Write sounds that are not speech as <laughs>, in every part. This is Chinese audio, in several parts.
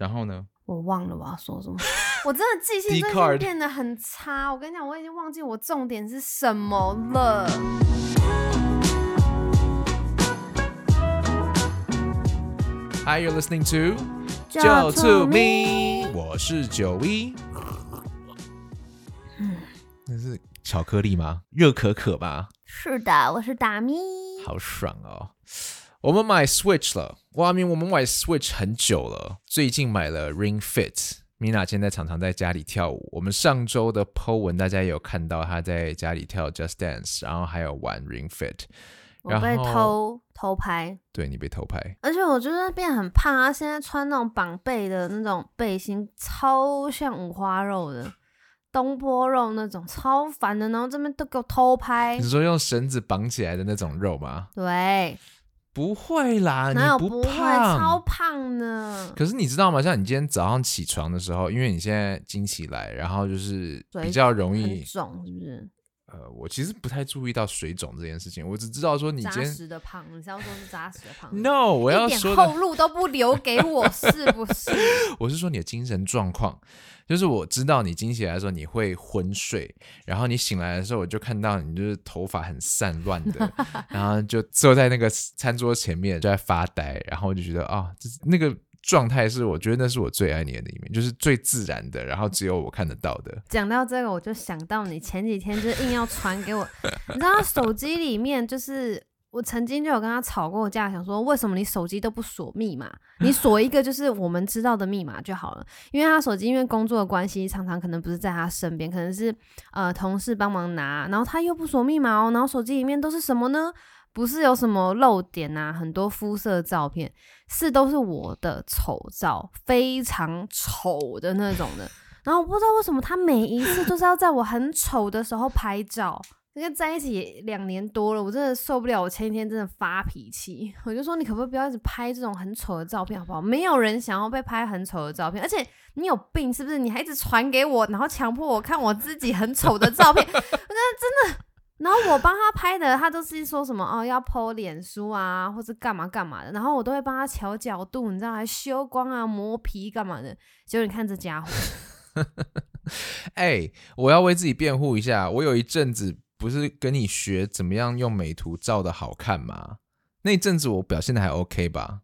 然后呢？我忘了我要说什么，我真的记性最近变得很差。我跟你讲，我已经忘记我重点是什么了。Hi, you're listening to 就 to me，我是九一。嗯，那是巧克力吗？热可可吧？是的，我是达咪。好爽哦！我们买 Switch 了，哇明我们买 Switch 很久了，最近买了 Ring Fit。米娜现在常常在家里跳舞。我们上周的 Po 文大家也有看到，她在家里跳 Just Dance，然后还有玩 Ring Fit。我被偷偷拍，对你被偷拍，而且我就是变很胖啊！现在穿那种绑背的那种背心，超像五花肉的东坡肉那种，超烦的。然后这边都给我偷拍，你说用绳子绑起来的那种肉吗？对。不会啦，哪有不胖？超胖呢。可是你知道吗？像你今天早上起床的时候，因为你现在经起来，然后就是比较容易肿，是不是？呃，我其实不太注意到水肿这件事情，我只知道说你扎实的胖，你是要说是扎实的胖？No，我要说后路都不留给我，是不是？<laughs> 我是说你的精神状况，就是我知道你惊起来的时候你会昏睡，然后你醒来的时候，我就看到你就是头发很散乱的，<laughs> 然后就坐在那个餐桌前面就在发呆，然后我就觉得啊，这那个。状态是，我觉得那是我最爱你的一面，就是最自然的，然后只有我看得到的。讲到这个，我就想到你前几天就硬要传给我，<laughs> 你知道手机里面就是我曾经就有跟他吵过架，想说为什么你手机都不锁密码，你锁一个就是我们知道的密码就好了。因为他手机因为工作的关系，常常可能不是在他身边，可能是呃同事帮忙拿，然后他又不锁密码哦，然后手机里面都是什么呢？不是有什么漏点啊，很多肤色照片是都是我的丑照，非常丑的那种的。然后我不知道为什么他每一次都是要在我很丑的时候拍照。因为在一起两年多了，我真的受不了。我前几天真的发脾气，我就说你可不可以不要一直拍这种很丑的照片，好不好？没有人想要被拍很丑的照片，而且你有病是不是？你还一直传给我，然后强迫我看我自己很丑的照片，<laughs> 我真的真的。然后我帮他拍的，他都是说什么哦，要剖脸书啊，或者干嘛干嘛的。然后我都会帮他调角度，你知道，还修光啊、磨皮干嘛的。结果你看这家伙，<laughs> 哎，我要为自己辩护一下。我有一阵子不是跟你学怎么样用美图照的好看吗？那阵子我表现的还 OK 吧？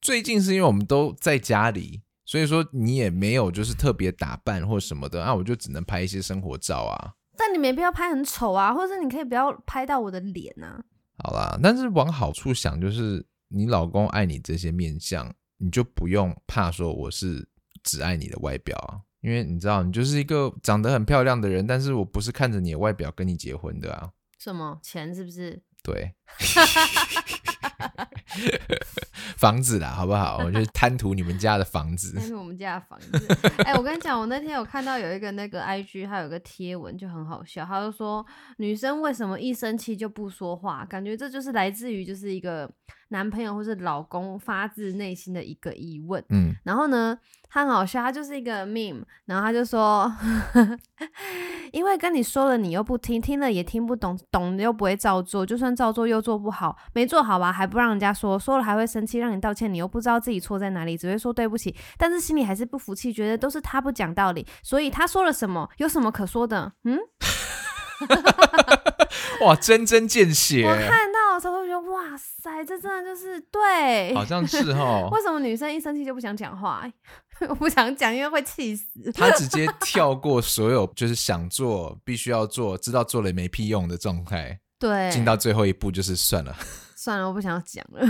最近是因为我们都在家里，所以说你也没有就是特别打扮或什么的，那我就只能拍一些生活照啊。但你没必要拍很丑啊，或者你可以不要拍到我的脸啊。好啦，但是往好处想，就是你老公爱你这些面相，你就不用怕说我是只爱你的外表啊，因为你知道你就是一个长得很漂亮的人，但是我不是看着你的外表跟你结婚的啊。什么钱是不是？对。<laughs> 房子啦，好不好？我就贪图你们家的房子，<laughs> 贪图我们家的房子。哎，我跟你讲，我那天有看到有一个那个 IG，他有个贴文就很好笑，他就说女生为什么一生气就不说话？感觉这就是来自于就是一个男朋友或是老公发自内心的一个疑问。嗯，然后呢？他很好笑，他就是一个 meme，然后他就说，因为跟你说了，你又不听，听了也听不懂，懂又不会照做，就算照做又做不好，没做好吧，还不让人家说，说了还会生气，让你道歉，你又不知道自己错在哪里，只会说对不起，但是心里还是不服气，觉得都是他不讲道理，所以他说了什么，有什么可说的？嗯。<laughs> 哇，针针见血！我看到的时候就觉得，哇塞，这真的就是对，好像是哦。<laughs> 为什么女生一生气就不想讲话？<laughs> 我不想讲，因为会气死。他直接跳过所有，就是想做、必须要做、知道做了没屁用的状态。对，进到最后一步就是算了，<laughs> 算了，我不想讲了。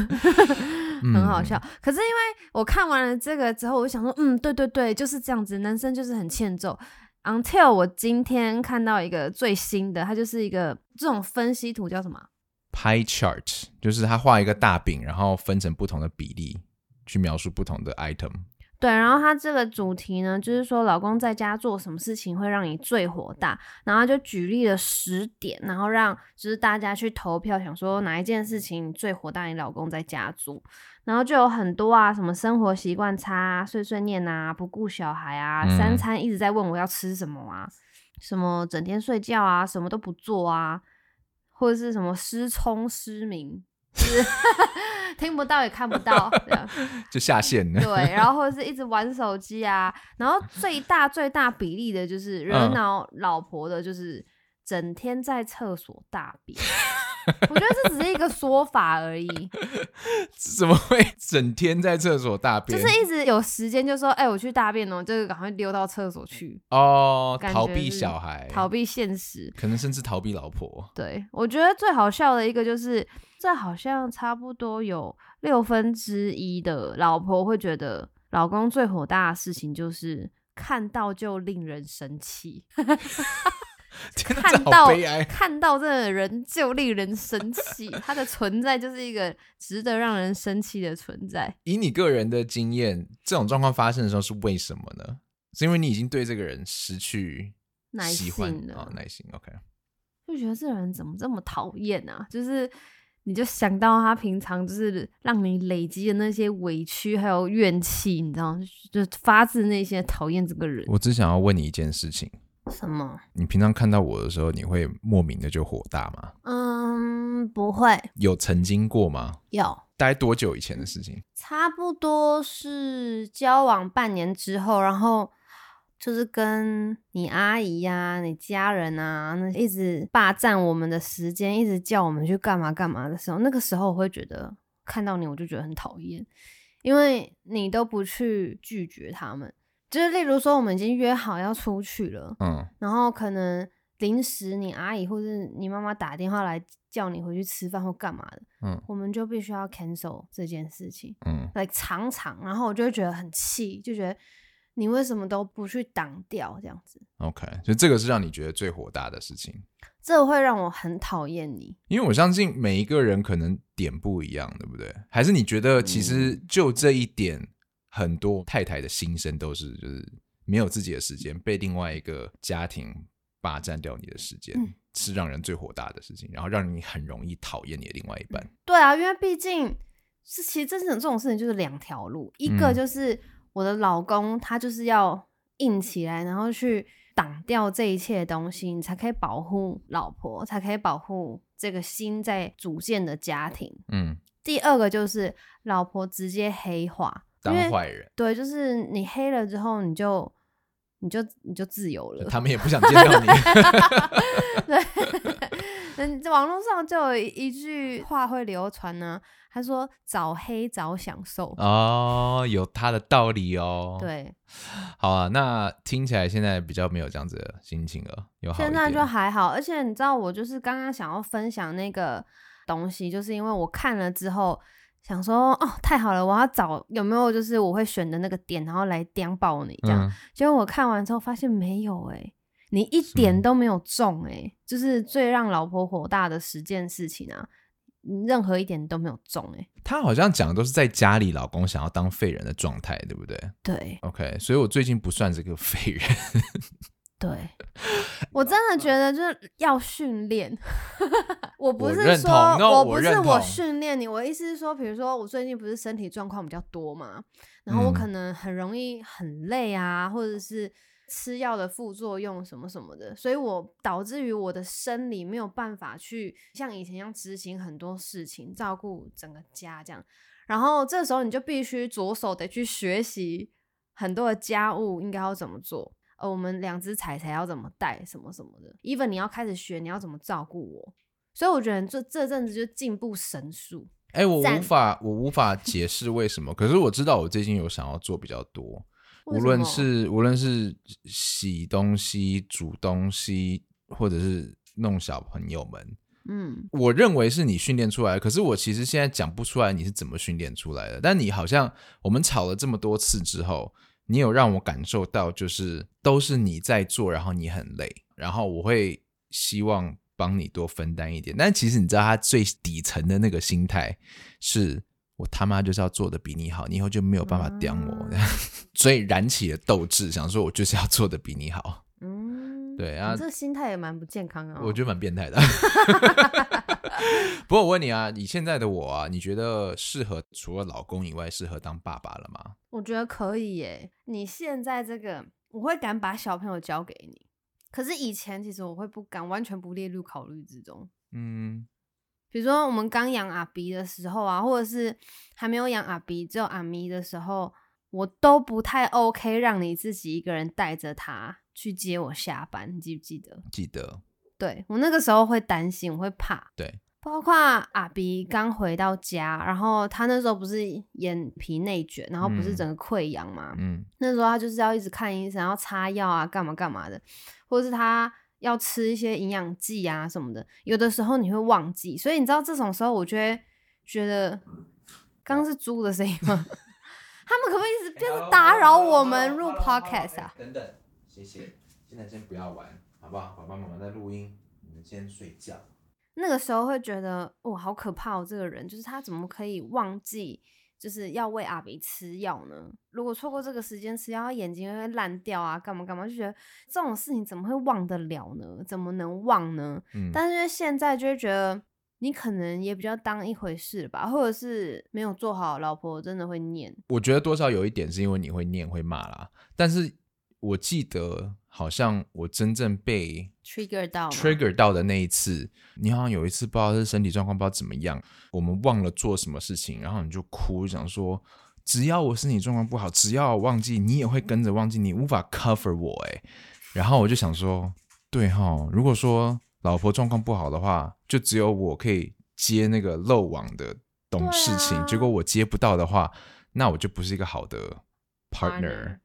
很好笑。可是因为我看完了这个之后，我就想说，嗯，对对对，就是这样子，男生就是很欠揍。Until 我今天看到一个最新的，它就是一个这种分析图，叫什么？Pie chart，就是他画一个大饼，然后分成不同的比例，去描述不同的 item。对，然后他这个主题呢，就是说老公在家做什么事情会让你最火大，然后就举例了十点，然后让就是大家去投票，想说哪一件事情最火大，你老公在家做，然后就有很多啊，什么生活习惯差、碎碎念啊、不顾小孩啊、三餐一直在问我要吃什么啊、什么整天睡觉啊、什么都不做啊，或者是什么失聪失明。<laughs> 听不到也看不到，这样 <laughs> 就下线了。对，然后或者是一直玩手机啊，然后最大最大比例的就是惹嗯恼老婆的，就是整天在厕所大便。<laughs> 我觉得这只是一个说法而已，<laughs> 怎么会整天在厕所大便？就是一直有时间就说，哎、我去大便哦，就赶快溜到厕所去，哦，逃避小孩，逃避现实。可能甚至逃避老婆。对，我觉得最好笑的一个就是，这好像差不多有六分之一的老婆会觉得，老公最火大的事情就是看到就令人生气，<laughs> <laughs> 看到。看到这个人就令人生气，他的存在就是一个值得让人生气的存在。以你个人的经验，这种状况发生的时候是为什么呢？是因为你已经对这个人失去耐喜欢性了啊、耐心。OK，就觉得这个人怎么这么讨厌啊？就是你就想到他平常就是让你累积的那些委屈还有怨气，你知道，就就发自内心的讨厌这个人。我只想要问你一件事情：什么？你平常看到我的时候，你会莫名的就火大吗？嗯，不会，有曾经过吗？有大概多久以前的事情？差不多是交往半年之后，然后。就是跟你阿姨呀、你家人啊，那一直霸占我们的时间，一直叫我们去干嘛干嘛的时候，那个时候我会觉得看到你我就觉得很讨厌，因为你都不去拒绝他们。就是例如说，我们已经约好要出去了，嗯然后可能临时你阿姨或是你妈妈打电话来叫你回去吃饭或干嘛的，嗯我们就必须要 cancel 这件事情。嗯，like 常常，然后我就会觉得很气，就觉得你为什么都不去挡掉这样子，OK，所以这个是让你觉得最火大的事情。这会让我很讨厌你。因为我相信每一个人可能点不一样，对不对？还是你觉得其实嗯就这一点，很多太太的心声都是就是没有自己的时间，被另外一个家庭霸占掉你的时间，嗯是让人最火大的事情，然后让你很容易讨厌你的另外一半。对啊，因为毕竟是其实真正这种事情就是两条路，一个嗯就是我的老公他就是要硬起来，然后去挡掉这一切的东西，你才可以保护老婆，才可以保护这个新在组建的家庭。嗯，第二个就是老婆直接黑化，因当为坏人，对，就是你黑了之后，你就你就你就自由了。他们也不想见到你。<laughs> 对，嗯，网络上就有一一句话会流传呢，他说“早黑早享受”哦，有他的道理哦。，对，<sighs> 好啊，那听起来现在比较没有这样子的心情了，有现在就点还好。而且你知道，我就是刚刚想要分享那个东西，就是因为我看了之后。想说哦，太好了！我要找有没有就是我会选的那个点，然后来点爆你这样。嗯结果我看完之后发现没有哎、你一点都没有中哎、就是最让老婆火大的十件事情啊，任何一点都没有中哎、他好像讲的都是在家里老公想要当废人的状态，对不对对？OK，所以我最近不算是个废人。对，<laughs> 我真的觉得就是要训练。<laughs> 我不是说我我不是我训练你，我意思是说，比如说我最近不是身体状况比较多嘛，然后我嗯可能很容易很累啊，或者是吃药的副作用什么什么的，所以我导致于我的生理没有办法去像以前一样执行很多事情，照顾整个家这样。然后这时候你就必须着手得去学习很多的家务应该要怎么做，呃，我们两只彩彩要怎么带，什么什么的。even 你要开始学你要怎么照顾我，所以我觉得这这阵子就进步神速。哎、我赞无法，我无法解释为什么。可是我知道我最近有想要做比较多，无论是无论是洗东西、煮东西，或者是弄小朋友们，嗯，我认为是你训练出来的。可是我其实现在讲不出来你是怎么训练出来的。但你好像我们吵了这么多次之后，你有让我感受到，就是都是你在做，然后你很累，然后我会希望帮你多分担一点。但其实你知道，他最底层的那个心态是。我他妈就是要做的比你好，你以后就没有办法刁我，啊 <laughs> 所以燃起了斗志，想说我就是要做的比你好。嗯，对啊你这心态也蛮不健康的、哦。我觉得蛮变态的。<laughs> 不过我问你啊，你现在的我啊，你觉得适合除了老公以外，适合当爸爸了吗？我觉得可以耶。你现在这个，我会敢把小朋友交给你，可是以前其实我会不敢，完全不列入考虑之中。嗯，比如说我们刚养阿鼻的时候啊，或者是还没有养阿鼻，只有阿咪的时候，我都不太 OK 让你自己一个人带着他去接我下班，你记不记得？记得，对我那个时候会担心，我会怕。对，包括阿比刚回到家，然后他那时候不是眼皮内卷，然后不是嗯整个溃疡嘛，嗯那时候他就是要一直看医生，要擦药啊，干嘛干嘛的，或者是他要吃一些营养剂啊什么的。有的时候你会忘记，所以你知道这种时候，我就会觉得，刚刚是猪的声音吗？<laughs> 他们可不可以一直就是打扰我们录 podcast 啊？等等，谢谢。现在先不要玩，好不好？爸爸妈妈在录音，你们先睡觉。那个时候会觉得，哇，好可怕哦！这个人就是他怎么可以忘记，就是要喂阿比吃药呢？如果错过这个时间吃药，他眼睛会烂掉啊，干嘛干嘛，就觉得这种事情怎么会忘得了呢？怎么能忘呢？嗯，但是现在就会觉得，你可能也比较当一回事吧，或者是没有做好，老婆真的会念。我觉得多少有一点是因为你会念会骂啦，但是我记得好像我真正被 trigger 到 trigger 到的那一次，你好像有一次不知道是身体状况不知道怎么样，我们忘了做什么事情，然后你就哭，想说只要我身体状况不好，只要我忘记，你也会跟着忘记，你无法 cover 我哎。然后我就想说，对哈，如果说老婆状况不好的话，就只有我可以接那个漏网的懂对事情，啊结果我接不到的话，那我就不是一个好的 partner Partner。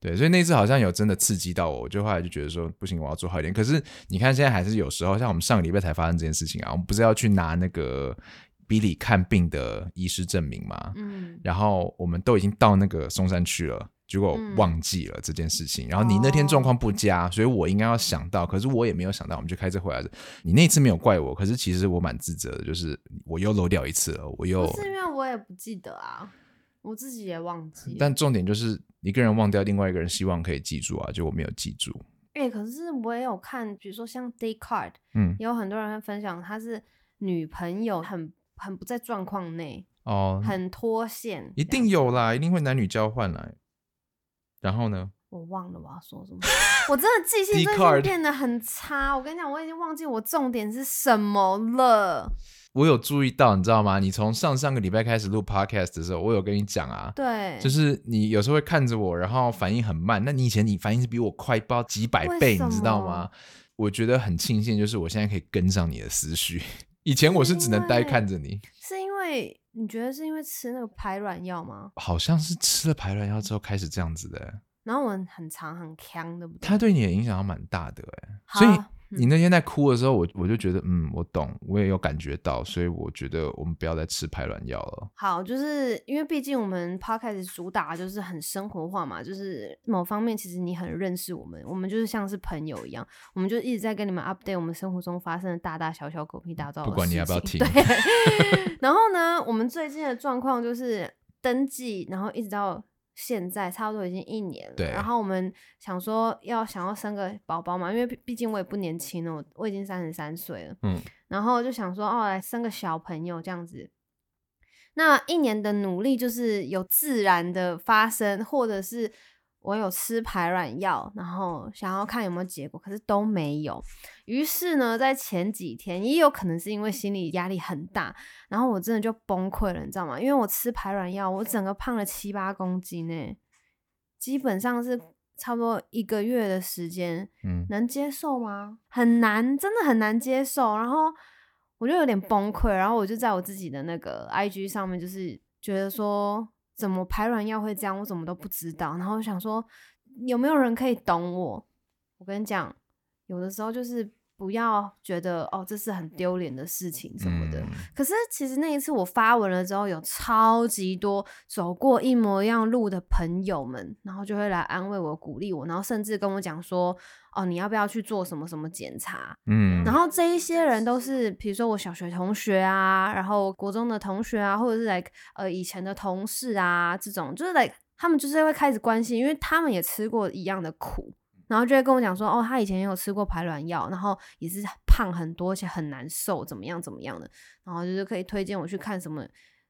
对，所以那次好像有真的刺激到我，我就后来就觉得说不行，我要做好一点。可是你看现在还是有时候，像我们上个礼拜才发生这件事情啊，我们不是要去拿那个比利看病的医师证明吗？嗯，然后我们都已经到那个松山区了，结果嗯忘记了这件事情。然后你那天状况不佳，所以我应该要想到，可是我也没有想到，我们就开车回来的。你那次没有怪我，可是其实我蛮自责的，就是我又漏掉一次了，我又。是因为我也不记得啊，我自己也忘记。但重点就是一个人忘掉，另外一个人希望可以记住啊，就我没有记住。哎、可是我也有看，比如说像 Day Card，嗯，也有很多人会分享，他是女朋友很很不在状况内，哦，很脱线，一定。有啦，一定会男女交换来。然后呢？我忘了我要说什么，我真的记性最近变得很差。我跟你讲，我已经忘记我重点是什么了。我有注意到，你知道吗？你从上上个礼拜开始录 podcast 的时候，我有跟你讲啊，对，就是你有时候会看着我，然后反应很慢。那你以前你反应是比我快，不知道几百倍，你知道吗？我觉得很庆幸，就是我现在可以跟上你的思绪。以前我是只能呆看着你，是因为你觉得是因为吃那个排卵药吗？好像是吃了排卵药之后开始这样子的。然后我很长很强，对不对？它对你的影响蛮大的哎，好所以嗯你那天在哭的时候，我我就觉得，嗯，我懂，我也有感觉到，所以我觉得我们不要再吃排卵药了。好，就是因为毕竟我们 podcast 主打就是很生活化嘛，就是某方面其实你很认识我们，我们就是像是朋友一样，我们就一直在跟你们 update 我们生活中发生的大大小小狗屁大灶的不管你要不要听。对，<laughs> 然后呢，我们最近的状况就是登记，然后一直到现在差不多已经一年了。对然后我们想说要想要生个宝宝嘛，因为毕毕竟我也不年轻了，我我已经三十三岁了。嗯，然后就想说哦，来生个小朋友这样子。那一年的努力就是有自然的发生，或者是我有吃排卵药，然后想要看有没有结果，可是都没有。于是呢，在前几天也有可能是因为心理压力很大，然后我真的就崩溃了，你知道吗？因为我吃排卵药，我整个胖了七八公斤呢，基本上是差不多一个月的时间，嗯，能接受吗？很难，真的很难接受。然后我就有点崩溃，然后我就在我自己的那个 IG 上面，就是觉得说，怎么排卵药会这样，我怎么都不知道。然后想说，有没有人可以懂我？我跟你讲，有的时候就是不要觉得哦，这是很丢脸的事情什么的。嗯可是其实那一次我发文了之后，有超级多走过一模一样路的朋友们，然后就会来安慰我、鼓励我，然后甚至跟我讲说：“哦，你要不要去做什么什么检查？”嗯，然后这一些人都是，比如说我小学同学啊，然后国中的同学啊，或者是 like 呃以前的同事啊，这种就是 like 他们就是会开始关心，因为他们也吃过一样的苦，然后就会跟我讲说，哦，他以前也有吃过排卵药，然后也是胖很多，而且很难受，怎么样怎么样的，然后就是可以推荐我去看什么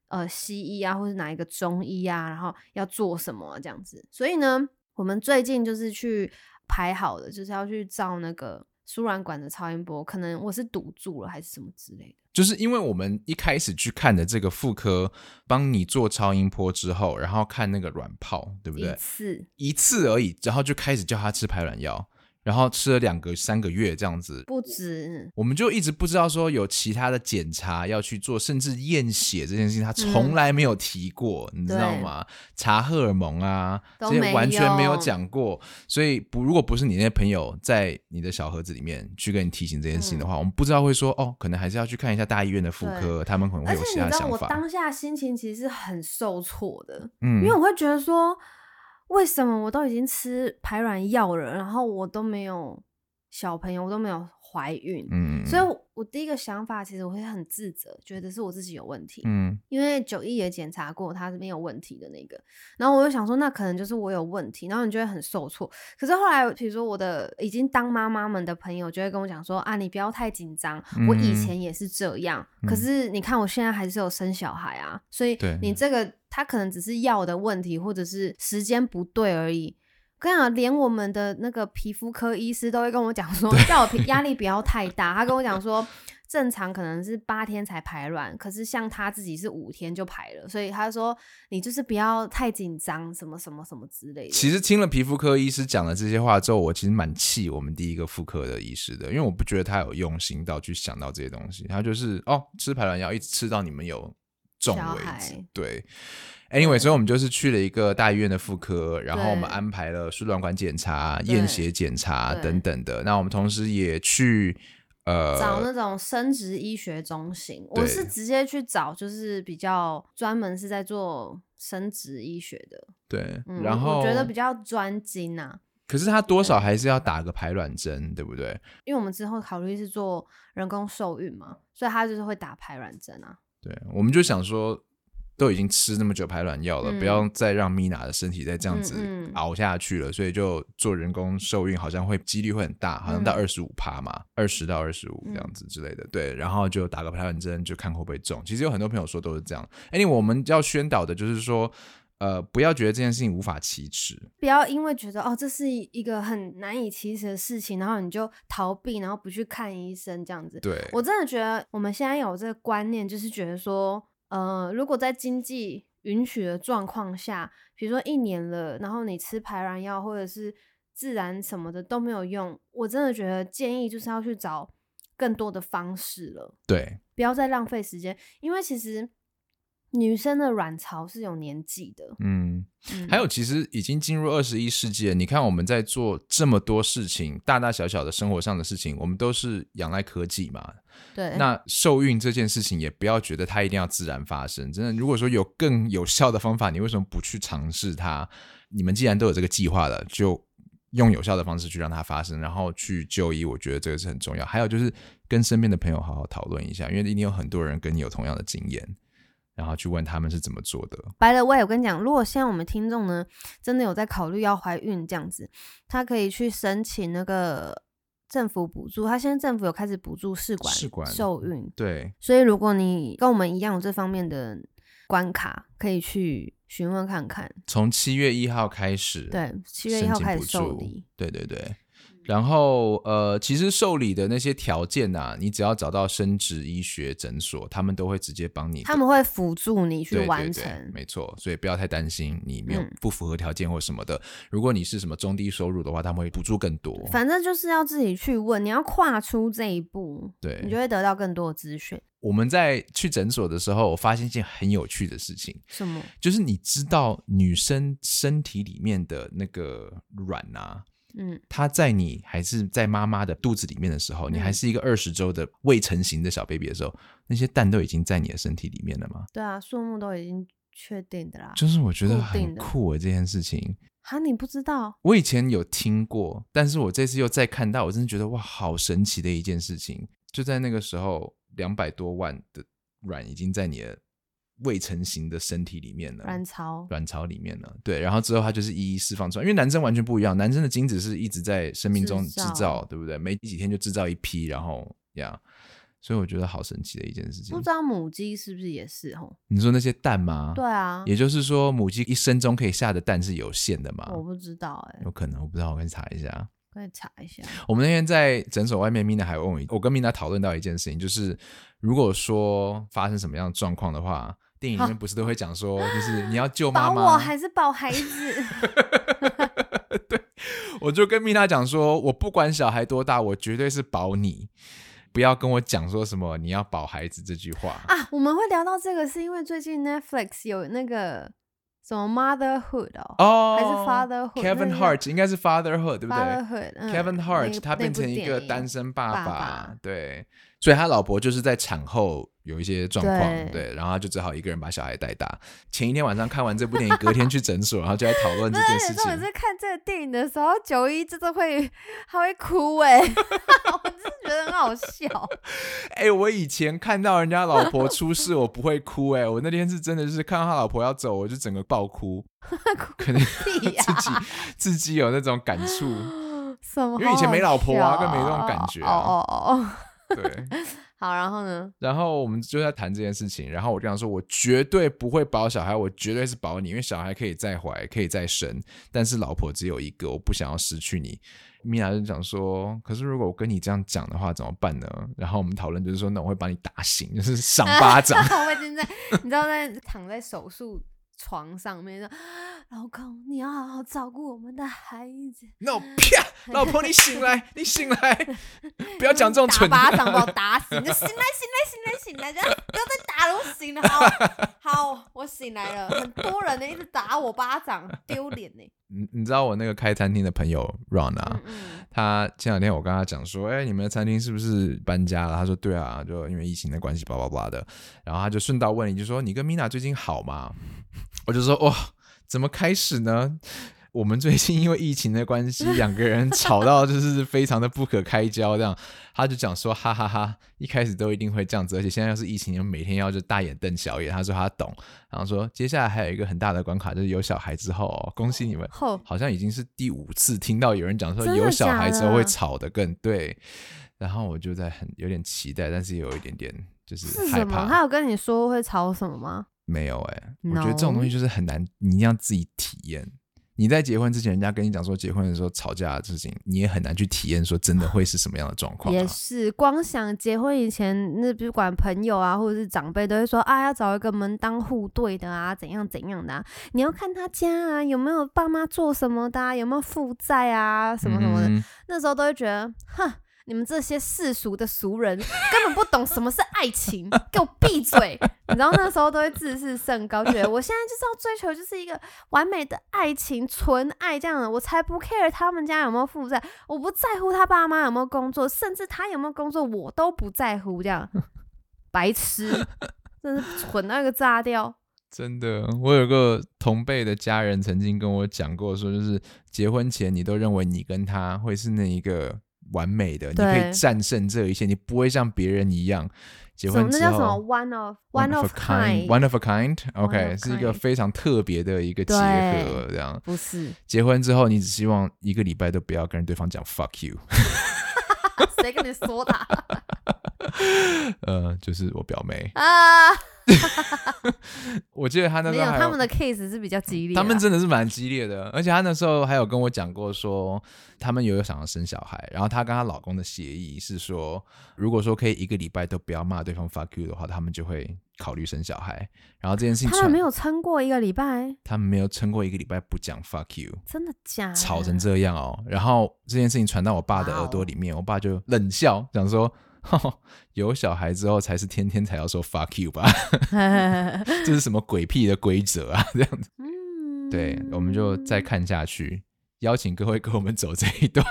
呃西医啊，或是哪一个中医啊，然后要做什么、啊、这样子。所以呢，我们最近就是去排好了，就是要去照那个输卵管的超音波，可能我是堵住了还是什么之类。就是因为我们一开始去看的这个妇科，帮你做超音波之后，然后看那个卵泡，对不对一对？次一次而已，然后就开始叫他吃排卵药，然后吃了两个三个月这样子，不止，我们就一直不知道说有其他的检查要去做，甚至验血这件事情，他嗯从来没有提过，你知道吗？查荷尔蒙啊，这些完全没有用讲过。所以不，如果不是你那些朋友在你的小盒子里面去跟你提醒这件事情的话，我们不知道会说哦，可能还是要去看一下大医院的妇科，他们可能会而且有其你知道我他想法。当下心情其实是很受挫的，嗯因为我会觉得说，为什么我都已经吃排卵药了，然后我都没有小朋友，我都没有怀孕，嗯，所以我我第一个想法其实我会很自责，觉得是我自己有问题，嗯因为九一也检查过，他是没有问题的那个。然后我就想说，那可能就是我有问题，然后你就会很受挫。可是后来，比如说我的已经当妈妈们的朋友就会跟我讲说啊，你不要太紧张，我以嗯前也是这样，嗯可是你看我现在还是有生小孩啊，所以对你这个他可能只是药的问题，或者是时间不对而已。我跟你讲，连我们的那个皮肤科医师都会跟我讲说，叫我皮压力不要太大。他跟我讲说，正常可能是八天才排卵，可是像他自己是五天就排了，所以他说你就是不要太紧张，什么什么什么之类的。其实听了皮肤科医师讲了这些话之后，我其实蛮气我们第一个妇科的医师的，因为我不觉得他有用心到去想到这些东西，他就是哦吃排卵药一直吃到你们有中为止。对，anyway，所以我们就是去了一个大医院的妇科，然后我们安排了输卵管检查、对验血检查等等的。那我们同时也去呃找那种生殖医学中心，我是直接去找，就是比较专门是在做生殖医学的，对，嗯，然后我我觉得比较专精呐、可是他多少还是要打个排卵针，对不对？因为我们之后考虑是做人工受孕嘛，所以他就是会打排卵针啊。对，我们就想说，都已经吃那么久排卵药了，嗯不要再让米娜的身体再这样子熬下去了，所以就做人工受孕，好像会几率会很大，好像到嗯二十五趴嘛，二十到二十五这样子之类的。对，然后就打个排卵针，就看会不会中。其实有很多朋友说都是这样。anyway，我们要宣导的就是说。呃，不要觉得这件事情无法启齿，不要因为觉得哦，这是一个很难以启齿的事情，然后你就逃避，然后不去看医生这样子。对，我真的觉得我们现在有这个观念，就是觉得说，呃，如果在经济允许的状况下，比如说一年了，然后你吃排卵药或者是自然什么的都没有用，我真的觉得建议就是要去找更多的方式了，对，不要再浪费时间，因为其实女生的卵巢是有年纪的，嗯，嗯还有，其实已经进入二十一世纪了。你看，我们在做这么多事情，大大小小的生活上的事情，我们都是仰赖科技嘛。对，那受孕这件事情，也不要觉得它一定要自然发生。真的，如果说有更有效的方法，你为什么不去尝试它？你们既然都有这个计划了，就用有效的方式去让它发生，然后去就医。我觉得这个是很重要。还有就是跟身边的朋友好好讨论一下，因为一定有很多人跟你有同样的经验，然后去问他们是怎么做的。白了，我也我跟你讲，如果现在我们听众呢，真的有在考虑要怀孕这样子，他可以去申请那个政府补助。他现在政府有开始补助试管试管受孕，对，所以如果你跟我们一样有这方面的关卡，可以去询问看看。从七月一号开始，对，七月一号开始受理。对对对。然后呃，其实受理的那些条件啊，你只要找到生殖医学诊所，他们都会直接帮你。他们会辅助你去对完对对成。没错，所以不要太担心你没有嗯不符合条件或什么的。如果你是什么中低收入的话，他们会补助更多。反正就是要自己去问，你要跨出这一步，对你就会得到更多的资讯。我们在去诊所的时候，我发现一件很有趣的事情，什么？就是你知道女生身体里面的那个卵啊，嗯，他在你还是在妈妈的肚子里面的时候，你嗯还是一个二十周的未成型的小 baby 的时候，那些蛋都已经在你的身体里面了吗？对啊，数目都已经确定的啦。就是我觉得很酷诶，这件事情。啊，你不知道？我以前有听过，但是我这次又再看到，我真的觉得哇，好神奇的一件事情。就在那个时候，两百多万的卵已经在你的未成型的身体里面呢，卵巢卵巢里面呢。对，然后之后它就是一一释放出来，因为男生完全不一样，男生的精子是一直在生命中制造对不对？没几天就制造一批，然后呀所以我觉得好神奇的一件事情不知。道母鸡是不是也是吼？你说那些蛋吗？对啊，也就是说，母鸡一生中可以下的蛋是有限的吗？我不知道哎、有可能，我不知道，我先查一下。可以查一下。我们那天在诊所外面，Mina 还问我，我跟 Mina 讨论到一件事情，就是如果说发生什么样的状况的话，电影里面不是都会讲说，就是你要救妈保妈，我还是保孩子？<laughs> 我就跟 Mina 讲说，我不管小孩多大，我绝对是保你，不要跟我讲说什么你要保孩子这句话。啊，我们会聊到这个，是因为最近 Netflix 有那个什么 Motherhood 哦，哦，还是 Fatherhood？Kevin Hart 应该是 Fatherhood 对不对 Fatherhood，嗯？Kevin 那 Hart 他变成一个单身爸爸爸对，所以他老婆就是在产后有一些状况，对对，然后他就只好一个人把小孩带大。前一天晚上看完这部电影，隔天去诊所，然后就在讨论 <laughs> 这件事情。是看这个电影的时候，九一真的会 <laughs> 他会哭哎、<laughs> 我真的觉得很好笑。哎、我以前看到人家老婆出事，我不会哭、哎，我那天是真的是看到他老婆要走，我就整个爆哭，可能、自己自己有那种感触。什么？因为以前没老婆啊更没这种感觉啊哦哦哦，对，好，然后呢？然后我们就在谈这件事情，然后我就想说，我绝对不会保小孩，我绝对是保你，因为小孩可以再怀，可以再生，但是老婆只有一个，我不想要失去你。米娅就讲说，可是如果我跟你这样讲的话，怎么办呢？然后我们讨论就是说，那我会把你打醒，就是赏巴掌。<laughs> 我已经在，你知道，在躺在手术床上面说，老公，你要好好照顾我们的孩子。那我啪，老婆你醒来，你醒来，<laughs> 不要讲这种打蠢巴掌把我打醒，就醒来，醒来，醒来，醒来，这样不要再打了，我醒了，好，好，我醒来了。很多人呢一直打我巴掌，丢脸呢。你你知道我那个开餐厅的朋友 Ron 啊，嗯嗯，他前两天我跟他讲说，哎、你们的餐厅是不是搬家了？他说对啊，就因为疫情的关系，巴拉巴拉的。然后他就顺道问你，就说你跟 Mina 最近好吗？<laughs> 我就说哇，怎么开始呢？我们最近因为疫情的关系，两个人吵到就是非常的不可开交，这样他就讲说哈哈哈一开始都一定会这样子，而且现在要是疫情，每天要就大眼瞪小眼。他说他懂，然后说接下来还有一个很大的关卡，就是有小孩之后、哦，恭喜你们，后好像已经是第五次听到有人讲说有小孩之后会吵得更对，然后我就在很有点期待，但是也有一点点就是害怕？他。有跟你说会吵什么吗？没有哎、我觉得这种东西就是很难，你一定要自己体验。你在结婚之前，人家跟你讲说结婚的时候吵架的事情，你也很难去体验说真的会是什么样的状况、啊。也是，光想结婚以前，那不管朋友啊，或者是长辈都会说啊，要找一个门当户对的啊，怎样怎样的、啊。你要看他家啊，有没有爸妈做什么的、啊，有没有负债啊，什么什么的。嗯那时候都会觉得，哼，你们这些世俗的俗人根本不懂什么是爱情，给我闭嘴！<laughs> 你知道那时候都会自视甚高，觉得我现在就是要追求就是一个完美的爱情，纯爱这样的，我才不 care 他们家有没有负债，我不在乎他爸妈有没有工作，甚至他有没有工作我都不在乎，这样白痴，真是蠢到一个炸掉。真的，我有个同辈的家人曾经跟我讲过，说就是结婚前你都认为你跟他会是那一个完美的，你可以战胜这一切，你不会像别人一样。结婚之那叫什么？后 one of one of a kind，one of a kind，OK，、One of 是一个非常特别的一个结合。这样。不是。结婚之后，你只希望一个礼拜都不要跟对方讲 fuck you，谁跟你说的啊？<laughs> <laughs> 呃，就是我表妹，啊 <laughs> 我记得他那没有，时候还他们的 case 是比较激烈啊。他们真的是蛮激烈的，而且他那时候还有跟我讲过说，他们有想要生小孩，然后她跟她老公的协议是说，如果说可以一个礼拜都不要骂对方 fuck you 的话，他们就会考虑生小孩。然后这件事情传他们没有撑过一个礼拜，他们没有撑过一个礼拜不讲 fuck you，真的假的？吵成这样哦。然后这件事情传到我爸的耳朵里面，我爸就冷笑，讲说。吼 <laughs> 有小孩之后才是天天才要说 fuck you 吧？<laughs> 这是什么鬼屁的规则啊？<laughs> 这样子，嗯，对，我们就再看下去，邀请各位跟我们走这一段。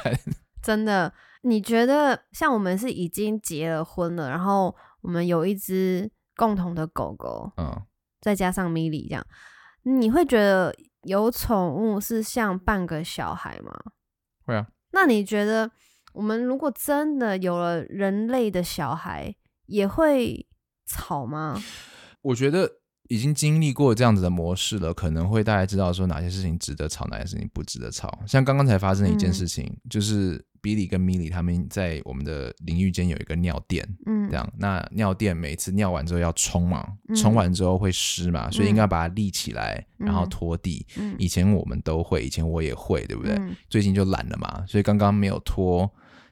真的，你觉得像我们是已经结了婚了，然后我们有一只共同的狗狗，嗯，再加上米莉这样，你会觉得有宠物是像半个小孩吗？会啊。那你觉得我们如果真的有了人类的小孩，也会吵吗？我觉得已经经历过这样子的模式了，可能会大概知道说哪些事情值得吵，哪些事情不值得吵。像刚刚才发生的一件嗯事情，就是 Billy 跟 Milly 他们在我们的淋浴间有一个尿垫，嗯这样，那尿垫每次尿完之后要冲嘛，嗯冲完之后会湿嘛，所以应该把它立起来，然后嗯拖地。嗯以前我们都会，以前我也会，对不对？嗯最近就懒了嘛，所以刚刚没有拖，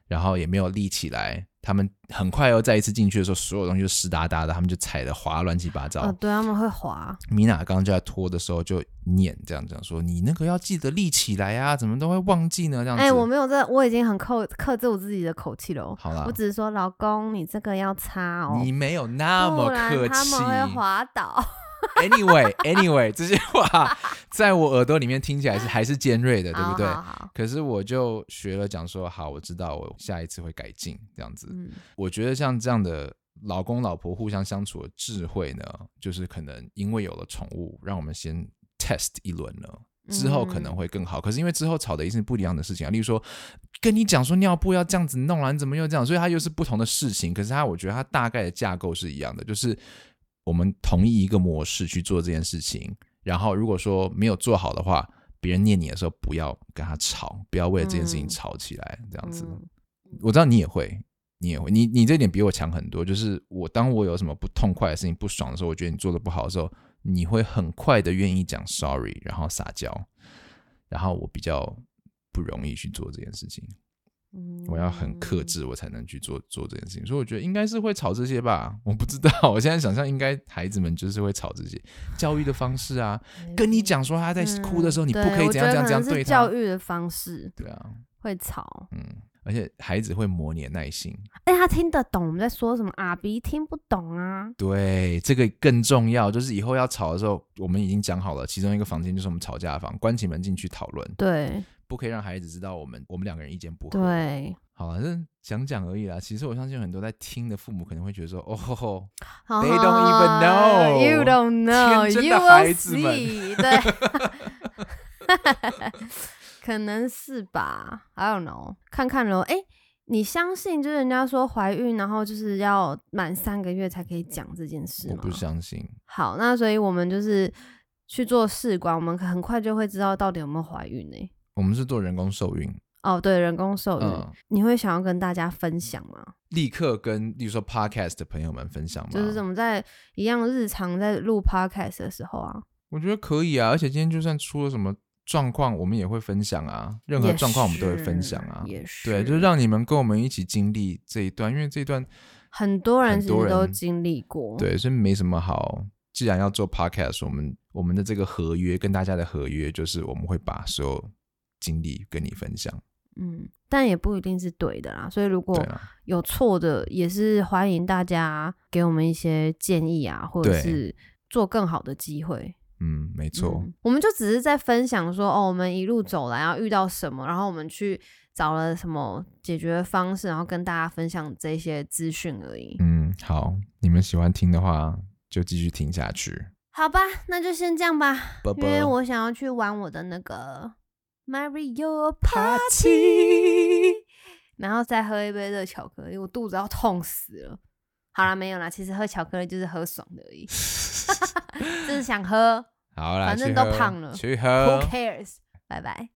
然后也没有立起来。他们很快又再一次进去的时候，所有东西就湿哒哒的，他们就踩的滑乱七八糟。哦，对，他们会滑，米娜刚刚就在拖的时候就念这样讲说：“你那个要记得立起来啊，怎么都会忘记呢？”这样子。哎、我没有这，我已经很克克制我自己的口气了哦。好啦我，只是说，老公，你这个要擦哦，你没有那么客气。他们会滑倒。<laughs> Anyway, Anyway，这些话在我耳朵里面听起来是还是尖锐的，对不对？好好好可是我就学了讲说，好，我知道，我下一次会改进，这样子。嗯我觉得像这样的老公老婆互相相处的智慧呢，就是可能因为有了宠物，让我们先 test 一轮了。之后可能会更好，可是因为之后吵的一定是不一样的事情啊，例如说跟你讲说尿布要这样子弄啊，你怎么又这样？所以它又是不同的事情。可是它，我觉得它大概的架构是一样的，就是我们同意一个模式去做这件事情，然后如果说没有做好的话，别人念你的时候不要跟他吵，不要为了这件事情嗯吵起来，这样子。嗯我知道你也会，你也会，你你这点比我强很多。就是我当我有什么不痛快的事情、不爽的时候，我觉得你做的不好的时候，你会很快的愿意讲 sorry，然后撒娇，然后我比较不容易去做这件事情，嗯我要很克制，我才能去做做这件事情。所以我觉得应该是会吵这些吧，我不知道，我现在想象应该孩子们就是会吵这些教育的方式啊，跟你讲说他在哭的时候，你不可以嗯对怎样怎样怎样对他教，育的方式对啊，会吵。嗯，而且孩子会磨你的耐心。哎、他听得懂我们在说什么，阿鼻听不懂啊。对，这个更重要，就是以后要吵的时候，我们已经讲好了，其中一个房间就是我们吵架的房，关起门进去讨论，对不可以让孩子知道我们我们两个人意见不合。，对，好反正讲讲而已啦。其实我相信很多在听的父母可能会觉得说，哦吼吼，好 They don't even know You don't know. 天真的 You will 孩子们 see. 对，可能是吧。I don't know，看看喽。哎、你相信就是人家说怀孕，然后就是要满三个月才可以讲这件事吗？我不相信。好，那所以我们就是去做试管，我们很快就会知道到底有没有怀孕呢、我们是做人工受孕，哦，对，人工受孕，嗯，你会想要跟大家分享吗？立刻跟，例如说 podcast 的朋友们分享吗。就是我们在一样日常在录 podcast 的时候啊，我觉得可以啊，而且今天就算出了什么状况，我们也会分享啊，任何也状况我们都会分享啊。也是，对，就是让你们跟我们一起经历这一段，因为这一段很多人其实都经历过，对，所以没什么好。既然要做 podcast，我们我们的这个合约跟大家的合约就是我们会把所有经历跟你分享。嗯，但也不一定是对的啦。所以如果有错的，也是欢迎大家给我们一些建议啊，或者是做更好的机会。嗯，没错，嗯我们就只是在分享说，哦，我们一路走来要遇到什么，然后我们去找了什么解决方式，然后跟大家分享这些资讯而已。嗯，好，你们喜欢听的话就继续听下去。好吧，那就先这样吧，啵因为我想要去玩我的那个 Mario Party Party，然后再喝一杯热巧克力，我肚子要痛死了。好啦，没有啦，其实喝巧克力就是喝爽的而已，<laughs> 就是想喝好啦，反正都胖了去，Who。cares？拜拜。